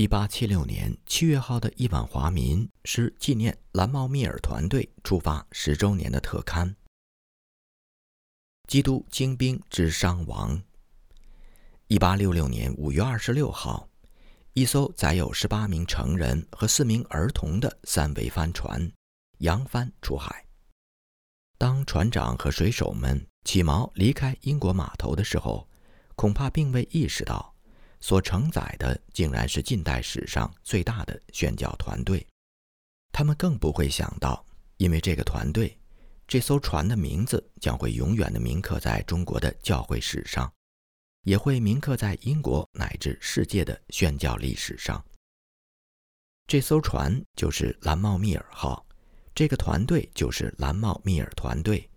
一八七六年七月号的《亿万华民》是纪念蓝茂密尔团队出发十周年的特刊。基督精兵之伤亡。一八六六年五月二十六号，一艘载有十八名成人和四名儿童的三桅帆船扬帆出海。当船长和水手们起锚离开英国码头的时候，恐怕并未意识到。所承载的竟然是近代史上最大的宣教团队，他们更不会想到，因为这个团队，这艘船的名字将会永远的铭刻在中国的教会史上，也会铭刻在英国乃至世界的宣教历史上。这艘船就是蓝茂密尔号，这个团队就是蓝茂密尔团队，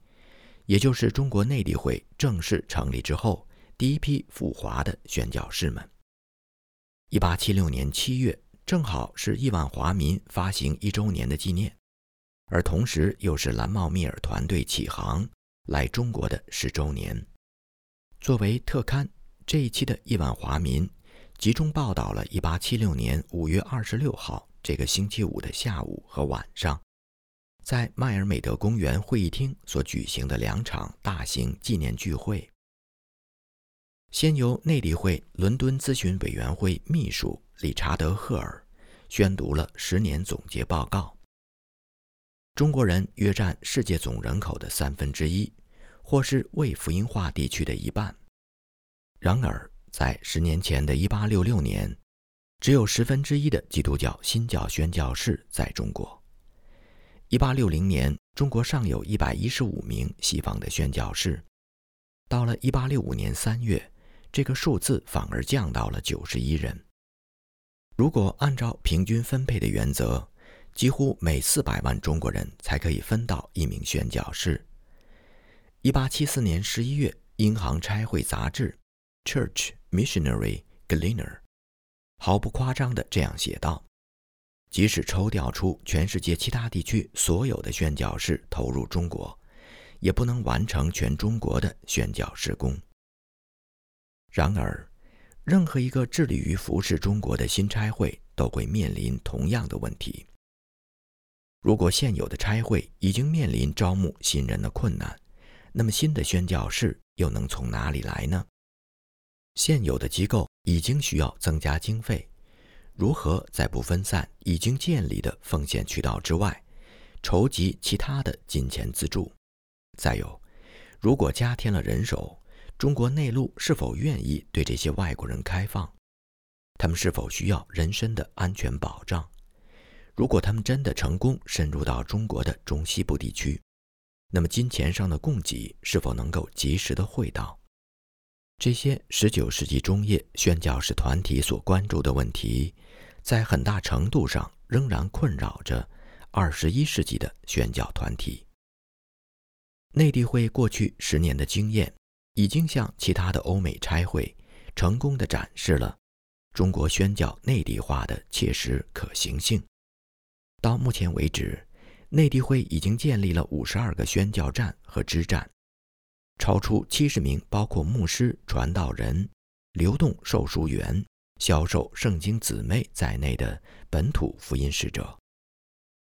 也就是中国内地会正式成立之后。第一批赴华的宣教士们。一八七六年七月，正好是亿万华民发行一周年的纪念，而同时又是蓝茂密尔团队起航来中国的十周年。作为特刊，这一期的亿万华民集中报道了一八七六年五月二十六号这个星期五的下午和晚上，在迈尔美德公园会议厅所举行的两场大型纪念聚会。先由内地会伦敦咨询委员会秘书理查德·赫尔宣读了十年总结报告。中国人约占世界总人口的三分之一，或是未福音化地区的一半。然而，在十年前的一八六六年，只有十分之一的基督教新教宣教士在中国。一八六零年，中国尚有一百一十五名西方的宣教士。到了一八六五年三月。这个数字反而降到了九十一人。如果按照平均分配的原则，几乎每四百万中国人才可以分到一名宣教士。一八七四年十一月，《英航差会杂志》（Church Missionary Gleaner） 毫不夸张地这样写道：“即使抽调出全世界其他地区所有的宣教士投入中国，也不能完成全中国的宣教施工。”然而，任何一个致力于服侍中国的新差会都会面临同样的问题。如果现有的差会已经面临招募新人的困难，那么新的宣教士又能从哪里来呢？现有的机构已经需要增加经费，如何在不分散已经建立的奉献渠道之外，筹集其他的金钱资助？再有，如果加添了人手，中国内陆是否愿意对这些外国人开放？他们是否需要人身的安全保障？如果他们真的成功深入到中国的中西部地区，那么金钱上的供给是否能够及时的汇到？这些19世纪中叶宣教士团体所关注的问题，在很大程度上仍然困扰着21世纪的宣教团体。内地会过去十年的经验。已经向其他的欧美差会成功的展示了中国宣教内地化的切实可行性。到目前为止，内地会已经建立了五十二个宣教站和支站，超出七十名包括牧师、传道人、流动售书员、销售圣经姊妹在内的本土福音使者。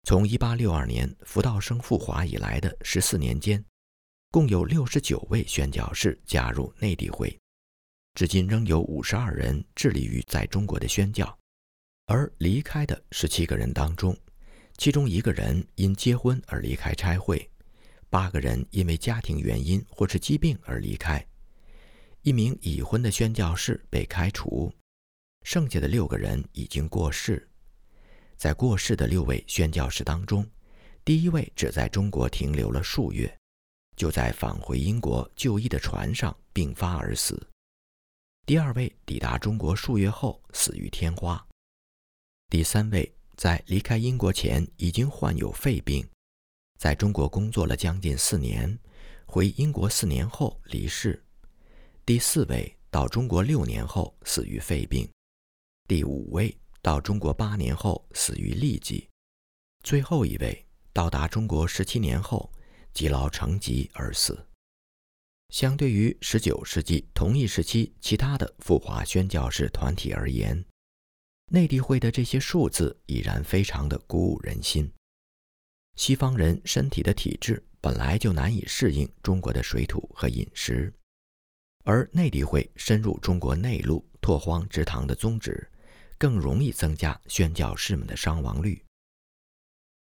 从一八六二年福道生赴华以来的十四年间。共有六十九位宣教士加入内地会，至今仍有五十二人致力于在中国的宣教，而离开的十七个人当中，其中一个人因结婚而离开差会，八个人因为家庭原因或是疾病而离开，一名已婚的宣教士被开除，剩下的六个人已经过世。在过世的六位宣教士当中，第一位只在中国停留了数月。就在返回英国就医的船上病发而死。第二位抵达中国数月后死于天花。第三位在离开英国前已经患有肺病，在中国工作了将近四年，回英国四年后离世。第四位到中国六年后死于肺病。第五位到中国八年后死于痢疾。最后一位到达中国十七年后。积劳成疾而死。相对于19世纪同一时期其他的赴华宣教士团体而言，内地会的这些数字已然非常的鼓舞人心。西方人身体的体质本来就难以适应中国的水土和饮食，而内地会深入中国内陆拓荒植堂的宗旨，更容易增加宣教士们的伤亡率。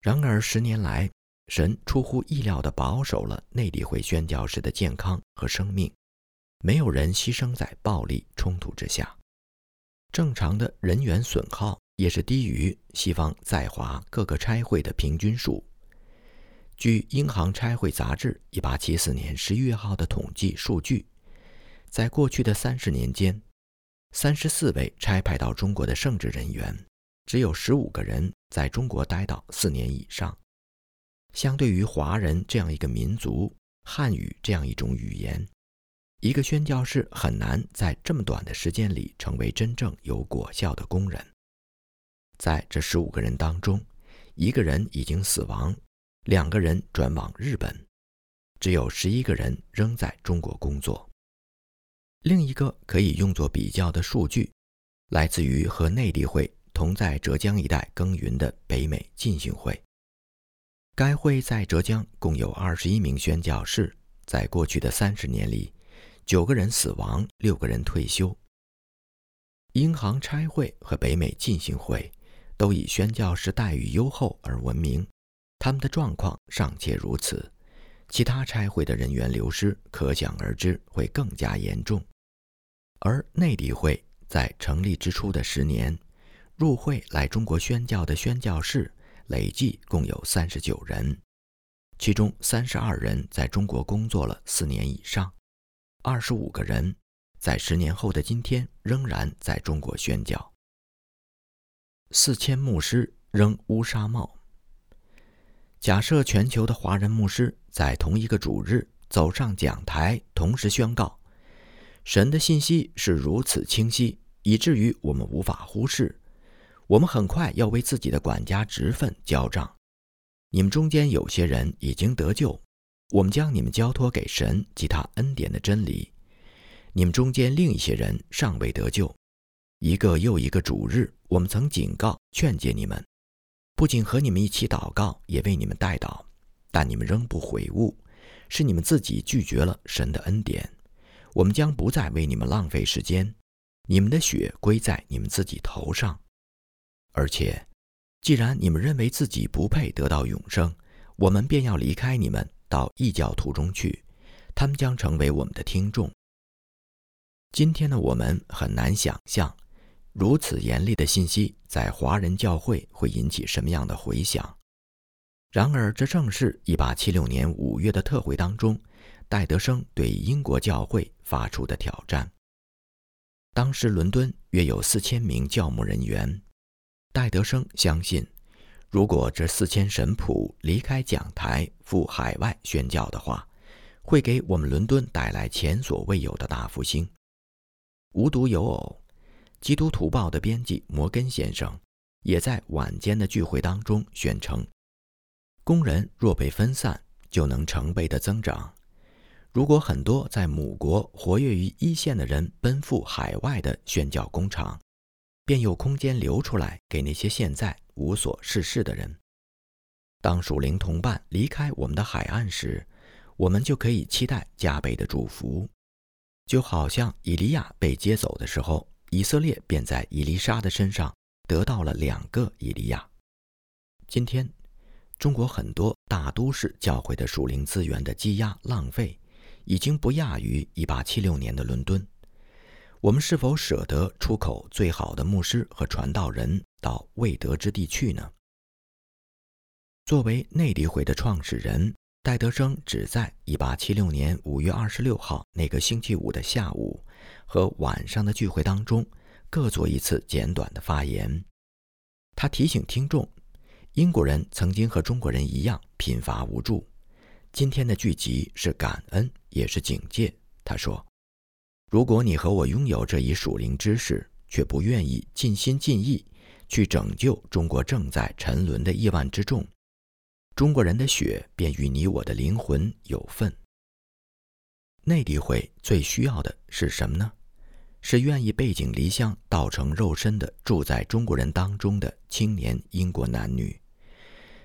然而十年来，神出乎意料地保守了内地会宣教士的健康和生命，没有人牺牲在暴力冲突之下。正常的人员损耗也是低于西方在华各个差会的平均数。据《英航差会杂志》1874年11月号的统计数据，在过去的三十年间，34位差派到中国的圣职人员，只有15个人在中国待到四年以上。相对于华人这样一个民族，汉语这样一种语言。一个宣教士很难在这么短的时间里成为真正有果效的工人。在这十五个人当中，一个人已经死亡，两个人转往日本，只有十一个人仍在中国工作。另一个可以用作比较的数据，来自于和内地会同在浙江一带耕耘的北美浸信会。该会在浙江共有二十一名宣教士，在过去的三十年里。九个人死亡，六个人退休。英航差会和北美浸信会都以宣教士待遇优厚而闻名，他们的状况尚且如此，其他差会的人员流失可想而知会更加严重。而内地会在成立之初的十年，入会来中国宣教的宣教士累计共有三十九人，其中三十二人在中国工作了四年以上。二十五个人，在十年后的今天仍然在中国宣教。四千牧师扔乌纱帽。假设全球的华人牧师在同一个主日走上讲台，同时宣告：“神的信息是如此清晰，以至于我们无法忽视。我们很快要为自己的管家职分交账。你们中间有些人已经得救。”我们将你们交托给神及他恩典的真理。你们中间另一些人尚未得救。一个又一个主日，我们曾警告、劝诫你们，不仅和你们一起祷告，也为你们代祷，但你们仍不悔悟，是你们自己拒绝了神的恩典。我们将不再为你们浪费时间，你们的血归在你们自己头上。而且，既然你们认为自己不配得到永生，我们便要离开你们。到异教徒中去，他们将成为我们的听众。今天的我们很难想象，如此严厉的信息在华人教会会引起什么样的回响。然而，这正是一八七六年五月的特会当中，戴德生对英国教会发出的挑战。当时伦敦约有四千名教牧人员，戴德生相信。如果这四千神仆离开讲台赴海外宣教的话，会给我们伦敦带来前所未有的大复兴。无独有偶，《基督徒报》的编辑摩根先生也在晚间的聚会当中宣称：工人若被分散，就能成倍的增长。如果很多在母国活跃于一线的人奔赴海外的宣教工厂，便有空间留出来给那些现在。无所事事的人，当属灵同伴离开我们的海岸时，我们就可以期待加倍的祝福，就好像以利亚被接走的时候，以色列便在以利沙的身上得到了两个以利亚。今天，中国很多大都市教会的属灵资源的积压浪费，已经不亚于1876年的伦敦。我们是否舍得出口最好的牧师和传道人到未得之地去呢？作为内地会的创始人，戴德生只在1876年5月26号那个星期五的下午和晚上的聚会当中，各做一次简短的发言。他提醒听众，英国人曾经和中国人一样贫乏无助，今天的聚集是感恩，也是警戒。他说。如果你和我拥有这一属灵知识，却不愿意尽心尽意去拯救中国正在沉沦的亿万之众，中国人的血便与你我的灵魂有份。内地会最需要的是什么呢？是愿意背井离乡、道成肉身的住在中国人当中的青年英国男女，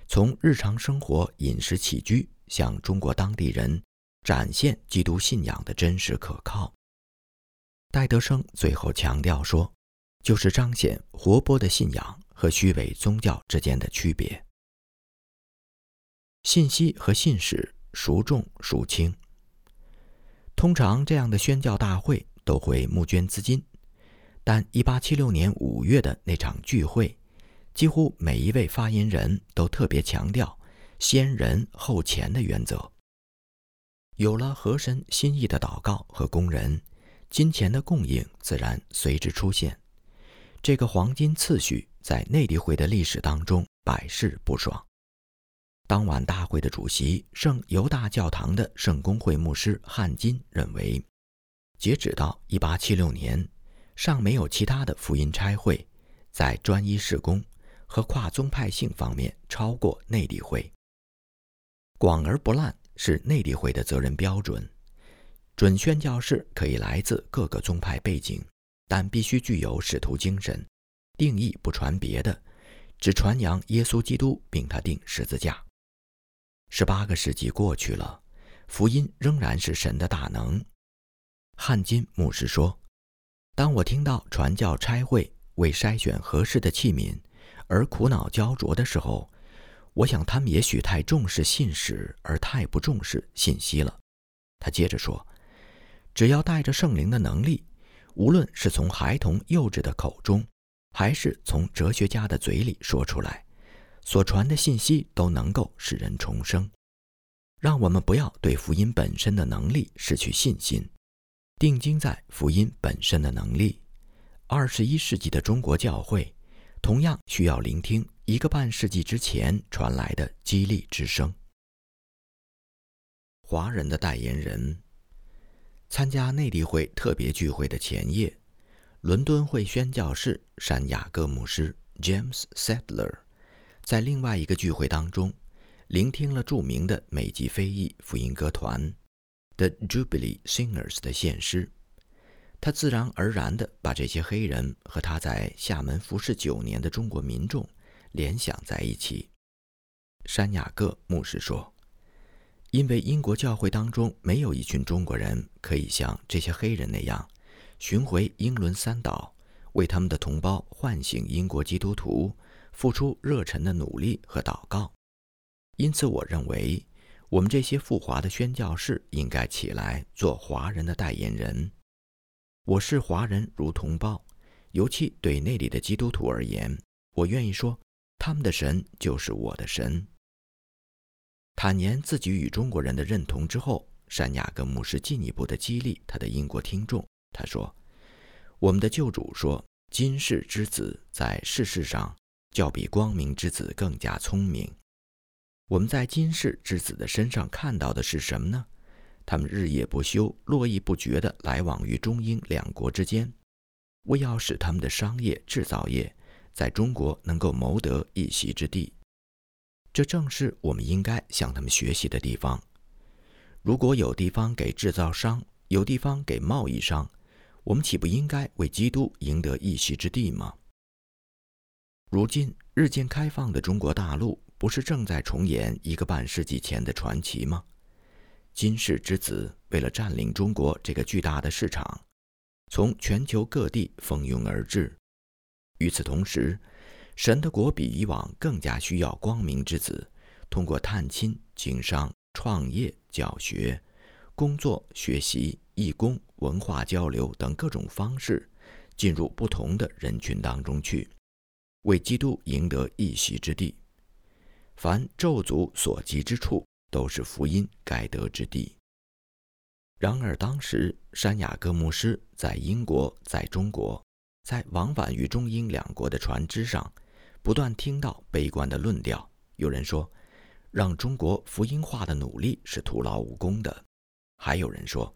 从日常生活、饮食起居向中国当地人展现基督信仰的真实可靠。戴德生最后强调说，就是彰显活泼的信仰和虚伪宗教之间的区别。信息和信使孰重孰轻？通常这样的宣教大会都会募捐资金，但1876年5月的那场聚会，几乎每一位发言人都特别强调“先人后钱”的原则。有了和神心意的祷告和工人，金钱的供应自然随之出现。这个黄金次序在内地会的历史当中百试不爽。当晚大会的主席圣犹大教堂的圣公会牧师汉金认为，截止到1876年，尚没有其他的福音差会，在专一事工和跨宗派性方面超过内地会。广而不滥是内地会的责任标准。准宣教士可以来自各个宗派背景，但必须具有使徒精神，定义不传别的，只传扬耶稣基督，并他定十字架。十八个世纪过去了，福音仍然是神的大能。汉金牧师说：“当我听到传教差会为筛选合适的器皿而苦恼焦灼的时候，我想他们也许太重视信使，而太不重视信息了。”他接着说：“只要带着圣灵的能力，无论是从孩童幼稚的口中，还是从哲学家的嘴里说出来。”所传的信息都能够使人重生，让我们不要对福音本身的能力失去信心，定睛在福音本身的能力。二十一世纪的中国教会同样需要聆听一个半世纪之前传来的激励之声。华人的代言人参加内地会特别聚会的前夜，伦敦会宣教士山雅各牧师 James Sadler。在另外一个聚会当中，聆听了著名的美籍非裔福音歌团 The Jubilee Singers 的献诗，他自然而然地把这些黑人和他在厦门服侍九年的中国民众联想在一起。山雅各牧师说：“因为英国教会当中没有一群中国人可以像这些黑人那样巡回英伦三岛，为他们的同胞唤醒英国基督徒。”付出热忱的努力和祷告，因此我认为，我们这些赴华的宣教士应该起来做华人的代言人。我视华人如同胞，尤其对那里的基督徒而言，我愿意说，他们的神就是我的神。坦言自己与中国人的认同之后，山雅各牧师进一步的激励他的英国听众。他说：“我们的救主说，今世之子在世事上。”较比光明之子更加聪明。我们在今世之子的身上看到的是什么呢？他们日夜不休、络绎不绝地来往于中英两国之间，为要使他们的商业制造业在中国能够谋得一席之地。这正是我们应该向他们学习的地方。如果有地方给制造商，有地方给贸易商，我们岂不应该为基督赢得一席之地吗？如今日渐开放的中国大陆，不是正在重演一个半世纪前的传奇吗？金世之子为了占领中国这个巨大的市场，从全球各地蜂拥而至。与此同时，神的国比以往更加需要光明之子，通过探亲、经商、创业、教学、工作、学习、义工、文化交流等各种方式，进入不同的人群当中去。为基督赢得一席之地，凡咒诅所及之处，都是福音该得之地。然而，当时山雅各牧师在英国、在中国，在往返于中英两国的船只上，不断听到悲观的论调。有人说，让中国福音化的努力是徒劳无功的；还有人说，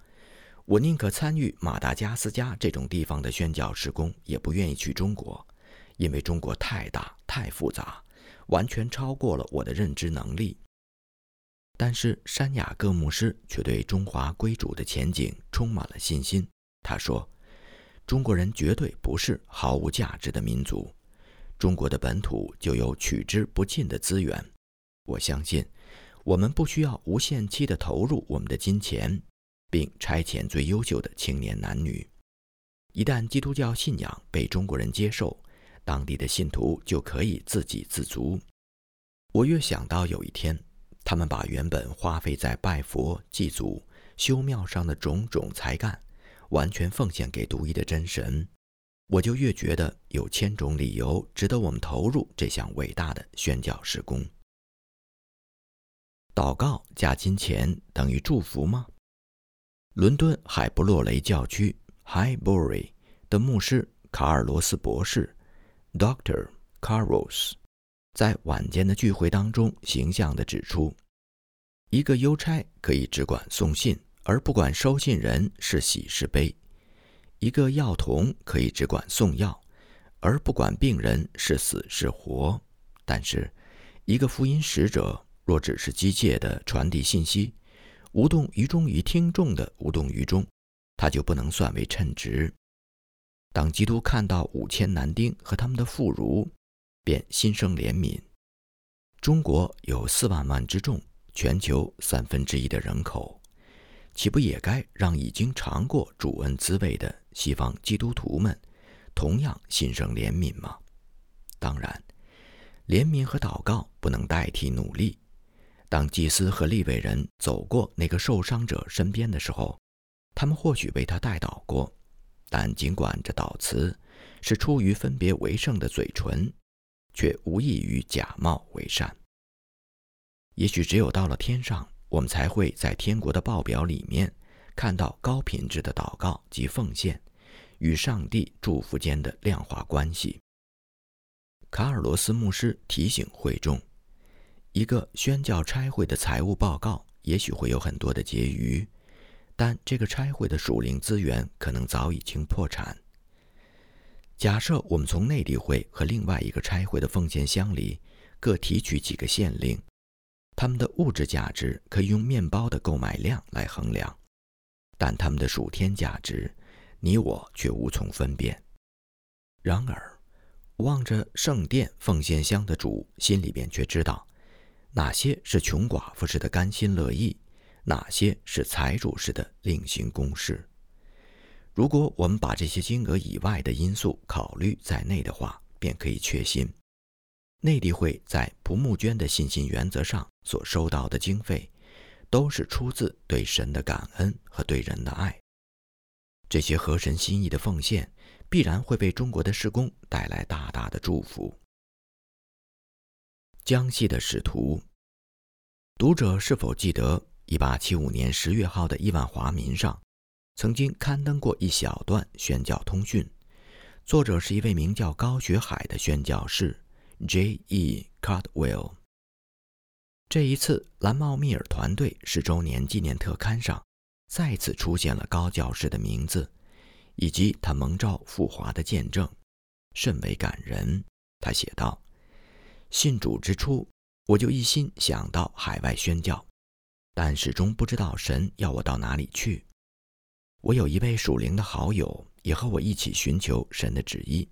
我宁可参与马达加斯加这种地方的宣教施工，也不愿意去中国。因为中国太大太复杂，完全超过了我的认知能力。但是山雅各牧师却对中华归主的前景充满了信心。他说：“中国人绝对不是毫无价值的民族。中国的本土就有取之不尽的资源。我相信，我们不需要无限期地投入我们的金钱，并差遣最优秀的青年男女。一旦基督教信仰被中国人接受，当地的信徒就可以自给自足。我越想到有一天，他们把原本花费在拜佛、祭祖、修庙上的种种才干，完全奉献给独一的真神，我就越觉得有千种理由值得我们投入这项伟大的宣教事工。祷告加金钱等于祝福吗？伦敦海布洛雷教区 （Highbury） 的牧师卡尔罗斯博士 （Doctor Carlos） 在晚间的聚会当中，形象地指出：一个邮差可以只管送信，而不管收信人是喜是悲；一个药童可以只管送药，而不管病人是死是活；但是，一个福音使者。若只是机械的传递信息，无动于衷于听众的无动于衷，他就不能算为称职。当基督看到五千男丁和他们的妇孺，便心生怜悯。中国有四万万之众，全球三分之一的人口，岂不也该让已经尝过主恩滋味的西方基督徒们，同样心生怜悯吗？当然，怜悯和祷告不能代替努力。当祭司和利未人走过那个受伤者身边的时候，他们或许为他代祷过，但尽管这祷词是出于分别为圣的嘴唇，却无异于假冒为善。也许只有到了天上，我们才会在天国的报表里面看到高品质的祷告及奉献与上帝祝福间的量化关系。卡尔罗斯牧师提醒会众。一个宣教差会的财务报告也许会有很多的结余，但这个差会的属灵资源可能早已经破产。假设我们从内地会和另外一个差会的奉献箱里各提取几个县令，他们的物质价值可以用面包的购买量来衡量，但他们的属天价值，你我却无从分辨。然而，望着圣殿奉献箱的主，心里边却知道。哪些是穷寡妇式的甘心乐意，哪些是财主式的另行公事？如果我们把这些金额以外的因素考虑在内的话，便可以确信，内地会在不募捐的信心原则上所收到的经费，都是出自对神的感恩和对人的爱。这些合神心意的奉献，必然会为中国的施工带来大大的祝福。江西的使徒，读者是否记得1875年10月号的《亿万华民》上，曾经刊登过一小段宣教通讯？作者是一位名叫高学海的宣教士 J.E. Cardwell。这一次，蓝帽密尔团队十周年纪念特刊上，再次出现了高教士的名字，以及他蒙召赴华的见证，甚为感人。他写道。信主之初，我就一心想到海外宣教，但始终不知道神要我到哪里去。我有一位属灵的好友，也和我一起寻求神的旨意。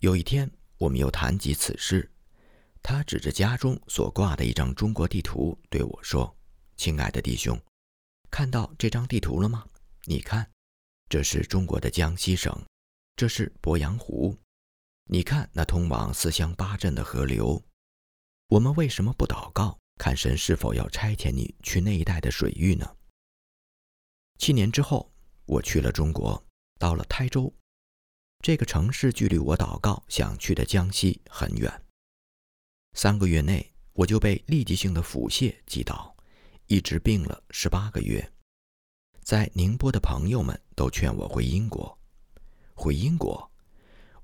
有一天，我们又谈及此事，他指着家中所挂的一张中国地图对我说：“亲爱的弟兄，看到这张地图了吗？你看，这是中国的江西省，这是鄱阳湖。”你看那通往四乡八镇的河流，我们为什么不祷告，看神是否要差遣你去那一带的水域呢？七年之后，我去了中国，到了台州，这个城市距离我祷告想去的江西很远。三个月内，我就被立即性的腹泻击倒，一直病了十八个月。在宁波的朋友们都劝我回英国，回英国。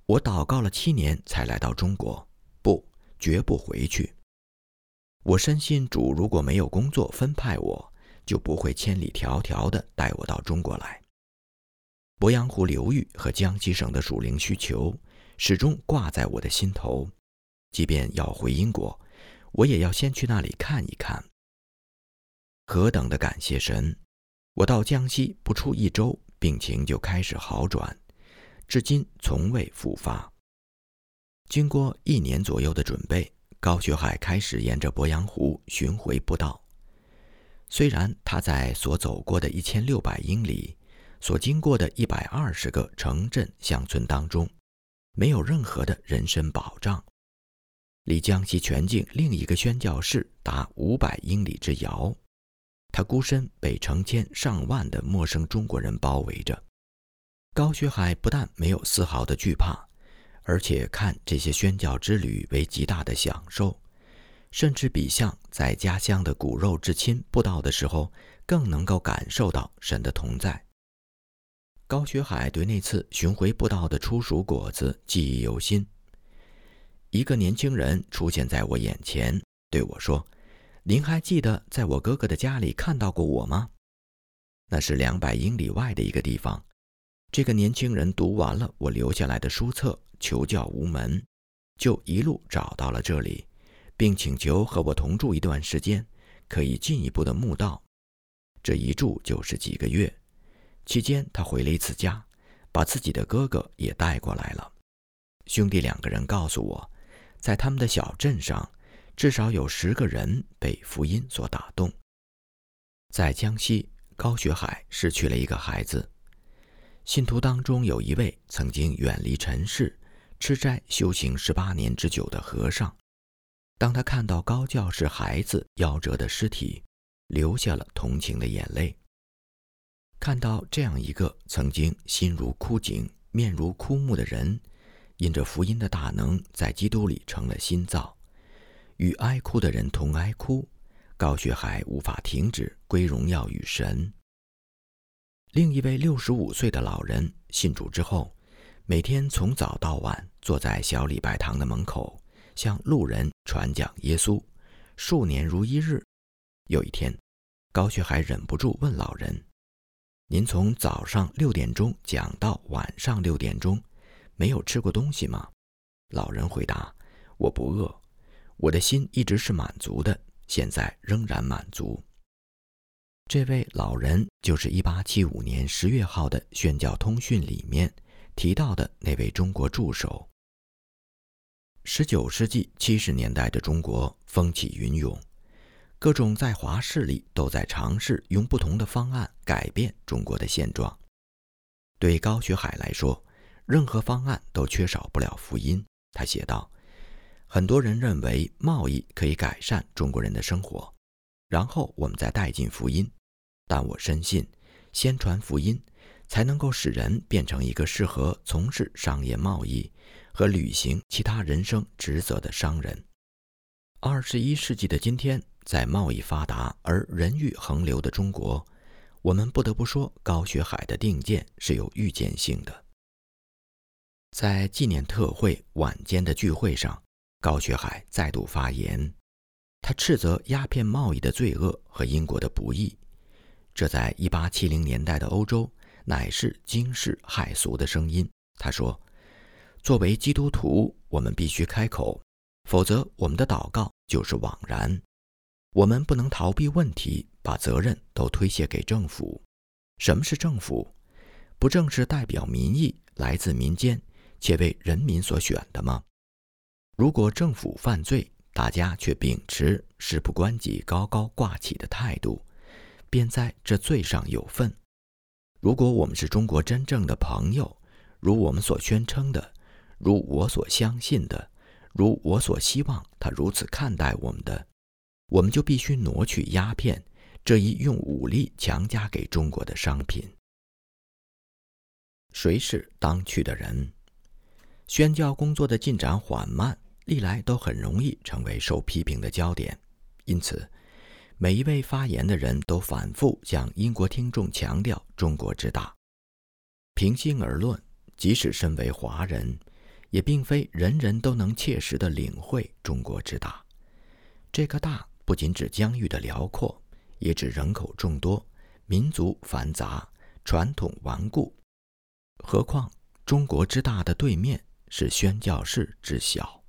我祷告了七年，才来到中国。不，绝不回去。我深信主如果没有工作分派我，就不会千里迢迢地带我到中国来。鄱阳湖流域和江西省的属灵需求始终挂在我的心头。即便要回英国，我也要先去那里看一看。何等的感谢神！我到江西不出一周，病情就开始好转。至今从未复发。经过一年左右的准备，高学海开始沿着鄱阳湖巡回步道。虽然他在所走过的一千六百英里、所经过的一百二十个城镇乡村当中，没有任何的人身保障，离江西全境另一个宣教士达五百英里之遥，他孤身被成千上万的陌生中国人包围着。高学海不但没有丝毫的惧怕。而且看这些宣教之旅为极大的享受，甚至比像在家乡的骨肉至亲布道的时候更能够感受到神的同在。高学海对那次巡回布道的初熟果子记忆犹新。一个年轻人出现在我眼前，对我说：“您还记得在我哥哥的家里看到过我吗？”那是两百英里外的一个地方。这个年轻人读完了我留下来的书册。求教无门，就一路找到了这里，并请求和我同住一段时间，可以进一步的墓道。这一住就是几个月，期间他回了一次家，把自己的哥哥也带过来了。兄弟两个人告诉我，在他们的小镇上，至少有十个人被福音所打动。在江西高学海失去了一个孩子，信徒当中有一位曾经远离尘世。吃斋修行十八年之久的和尚，当他看到高教士孩子夭折的尸体，流下了同情的眼泪。看到这样一个曾经心如枯井、面如枯木的人，因着福音的大能，在基督里成了新造，与哀哭的人同哀哭，高学海无法停止归荣耀与神。另一位六十五岁的老人信主之后。每天从早到晚坐在小礼拜堂的门口，向路人传讲耶稣，数年如一日。有一天，高学海忍不住问老人：“您从早上六点钟讲到晚上六点钟，没有吃过东西吗？”老人回答：“我不饿，我的心一直是满足的，现在仍然满足。”这位老人就是1875年10月号的宣教通讯里面。提到的那位中国助手。十九世纪七十年代的中国风起云涌，各种在华势力都在尝试用不同的方案改变中国的现状。对高学海来说，任何方案都缺少不了福音。他写道：“很多人认为贸易可以改善中国人的生活，然后我们再带进福音，但我深信，先传福音。”才能够使人变成一个适合从事商业贸易和履行其他人生职责的商人。二十一世纪的今天，在贸易发达而人欲横流的中国，我们不得不说高学海的定见是有预见性的。在纪念特会晚间的聚会上，高学海再度发言，他斥责鸦片贸易的罪恶和英国的不义。这在一八七零年代的欧洲。乃是惊世骇俗的声音。他说：“作为基督徒，我们必须开口，否则我们的祷告就是枉然。我们不能逃避问题，把责任都推卸给政府。什么是政府？不正是代表民意、来自民间且为人民所选的吗？如果政府犯罪，大家却秉持事不关己、高高挂起的态度，便在这罪上有份。”如果我们是中国真正的朋友，如我们所宣称的，如我所相信的，如我所希望他如此看待我们的，我们就必须挪去鸦片这一用武力强加给中国的商品。谁是当去的人？宣教工作的进展缓慢，历来都很容易成为受批评的焦点，因此。每一位发言的人都反复向英国听众强调中国之大。平心而论，即使身为华人，也并非人人都能切实地领会中国之大。这个大不仅指疆域的辽阔，也指人口众多、民族繁杂、传统顽固。何况中国之大的对面是宣教士之小，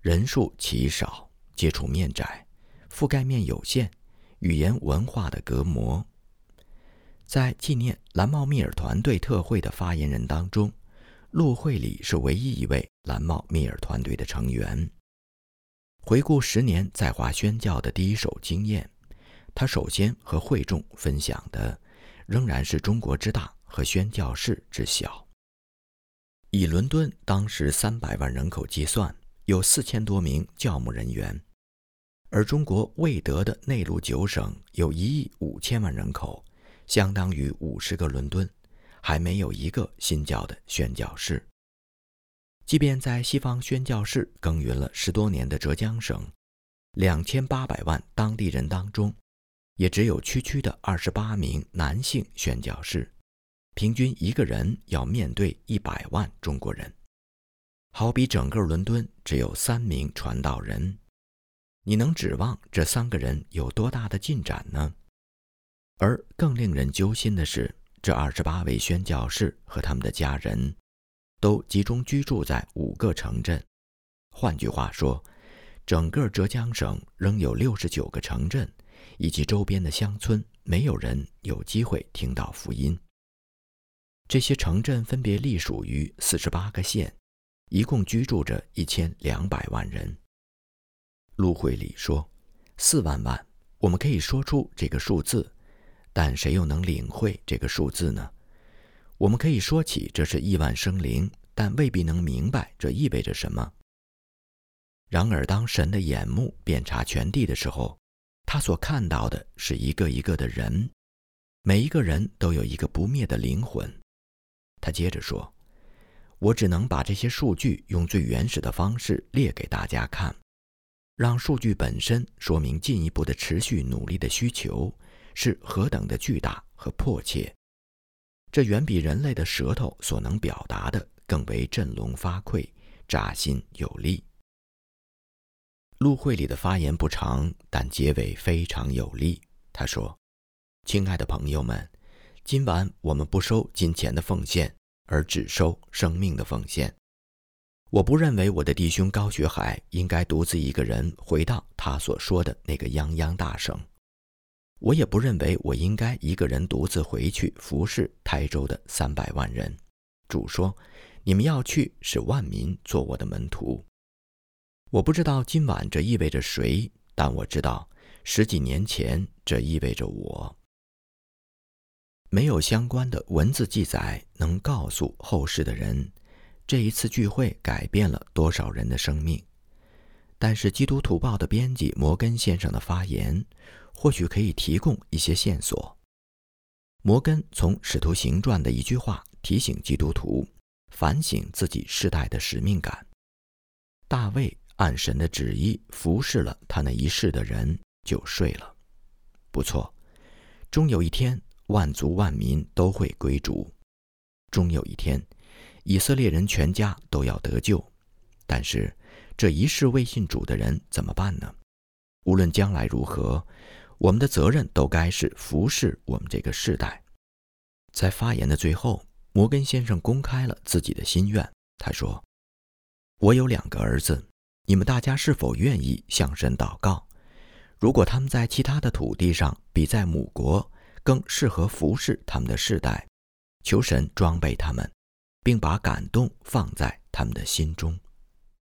人数奇少，接触面窄。覆盖面有限，语言文化的隔膜。在纪念蓝茂密尔团队特会的发言人当中，陆会里是唯一一位蓝帽密尔团队的成员。回顾十年在华宣教的第一手经验，他首先和会众分享的仍然是中国之大和宣教士之小。以伦敦当时三百万人口计算，有四千多名教牧人员，而中国未得的内陆九省有一亿五千万人口，相当于五十个伦敦，还没有一个新教的宣教士。即便在西方宣教士耕耘了十多年的浙江省，两千八百万当地人当中，也只有区区的二十八名男性宣教士。平均一个人要面对一百万中国人，好比整个伦敦只有三名传道人，你能指望这三个人有多大的进展呢？而更令人揪心的是，这二十八位宣教士和他们的家人，都集中居住在五个城镇。换句话说，整个浙江省仍有六十九个城镇以及周边的乡村，没有人有机会听到福音。这些城镇分别隶属于四十八个县，一共居住着一千两百万人。陆会里说：“四万万，我们可以说出这个数字，但谁又能领会这个数字呢？我们可以说起这是亿万生灵，但未必能明白这意味着什么。然而，当神的眼目遍察全地的时候，他所看到的是一个一个的人，每一个人都有一个不灭的灵魂。”他接着说：“我只能把这些数据用最原始的方式列给大家看，让数据本身说明进一步的持续努力的需求是何等的巨大和迫切。这远比人类的舌头所能表达的更为振聋发聩、扎心有力。”陆会里的发言不长，但结尾非常有力。他说：“亲爱的朋友们。”今晚我们不收金钱的奉献，而只收生命的奉献。我不认为我的弟兄高学海应该独自一个人回到他所说的那个泱泱大省。我也不认为我应该一个人独自回去服侍台州的三百万人。主说：“你们要去，使万民做我的门徒。”我不知道今晚这意味着谁，但我知道十几年前这意味着我。没有相关的文字记载能告诉后世的人，这一次聚会改变了多少人的生命。但是，《基督徒报》的编辑摩根先生的发言，或许可以提供一些线索。摩根从《使徒行传》的一句话提醒基督徒反省自己世代的使命感：大卫按神的旨意服侍了他那一世的人，就睡了。不错，终有一天。万族万民都会归主，终有一天，以色列人全家都要得救。但是，这一世未信主的人怎么办呢？无论将来如何，我们的责任都该是服侍我们这个世代。在发言的最后，摩根先生公开了自己的心愿。他说：“我有两个儿子，你们大家是否愿意向神祷告？如果他们在其他的土地上，比在母国。”更适合服侍他们的世代，求神装备他们，并把感动放在他们的心中。